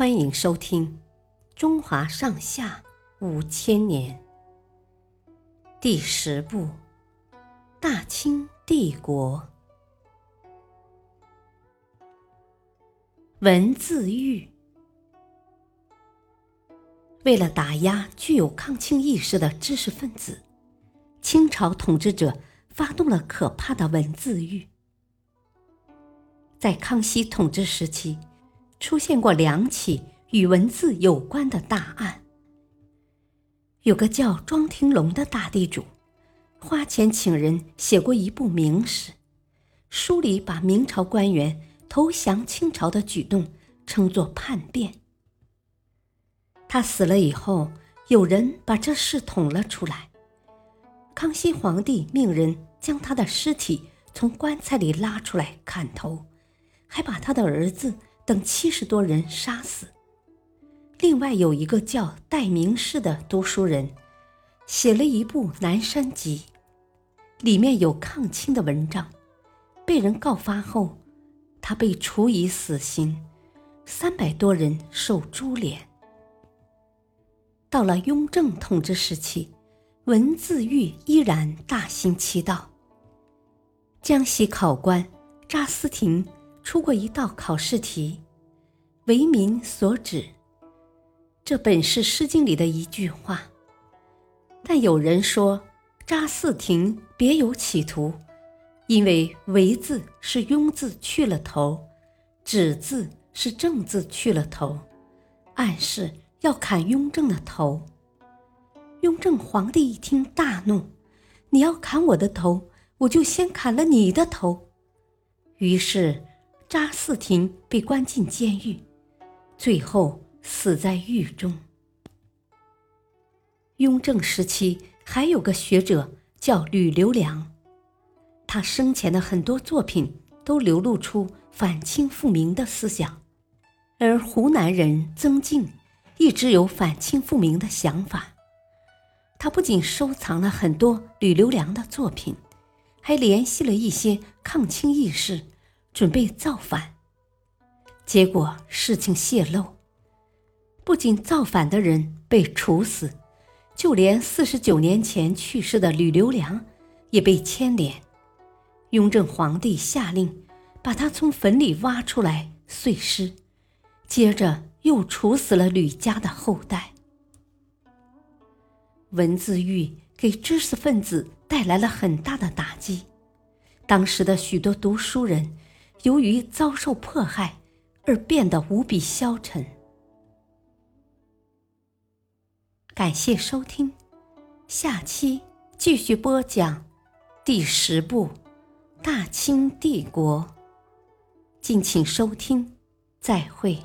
欢迎收听《中华上下五千年》第十部《大清帝国》文字狱。为了打压具有抗清意识的知识分子，清朝统治者发动了可怕的文字狱。在康熙统治时期。出现过两起与文字有关的大案。有个叫庄廷龙的大地主，花钱请人写过一部明史，书里把明朝官员投降清朝的举动称作叛变。他死了以后，有人把这事捅了出来。康熙皇帝命人将他的尸体从棺材里拉出来砍头，还把他的儿子。等七十多人杀死。另外有一个叫戴明士的读书人，写了一部《南山集》，里面有抗清的文章。被人告发后，他被处以死刑，三百多人受株连。到了雍正统治时期，文字狱依然大行其道。江西考官查思廷。出过一道考试题，为民所指。这本是《诗经》里的一句话，但有人说扎四庭别有企图，因为“为”字是庸字去了头，“止”字是正字去了头，暗示要砍雍正的头。雍正皇帝一听大怒：“你要砍我的头，我就先砍了你的头。”于是。查嗣庭被关进监狱，最后死在狱中。雍正时期还有个学者叫吕留良，他生前的很多作品都流露出反清复明的思想，而湖南人曾静一直有反清复明的想法。他不仅收藏了很多吕留良的作品，还联系了一些抗清义士。准备造反，结果事情泄露，不仅造反的人被处死，就连四十九年前去世的吕留良也被牵连。雍正皇帝下令把他从坟里挖出来碎尸，接着又处死了吕家的后代。文字狱给知识分子带来了很大的打击，当时的许多读书人。由于遭受迫害，而变得无比消沉。感谢收听，下期继续播讲第十部《大清帝国》，敬请收听，再会。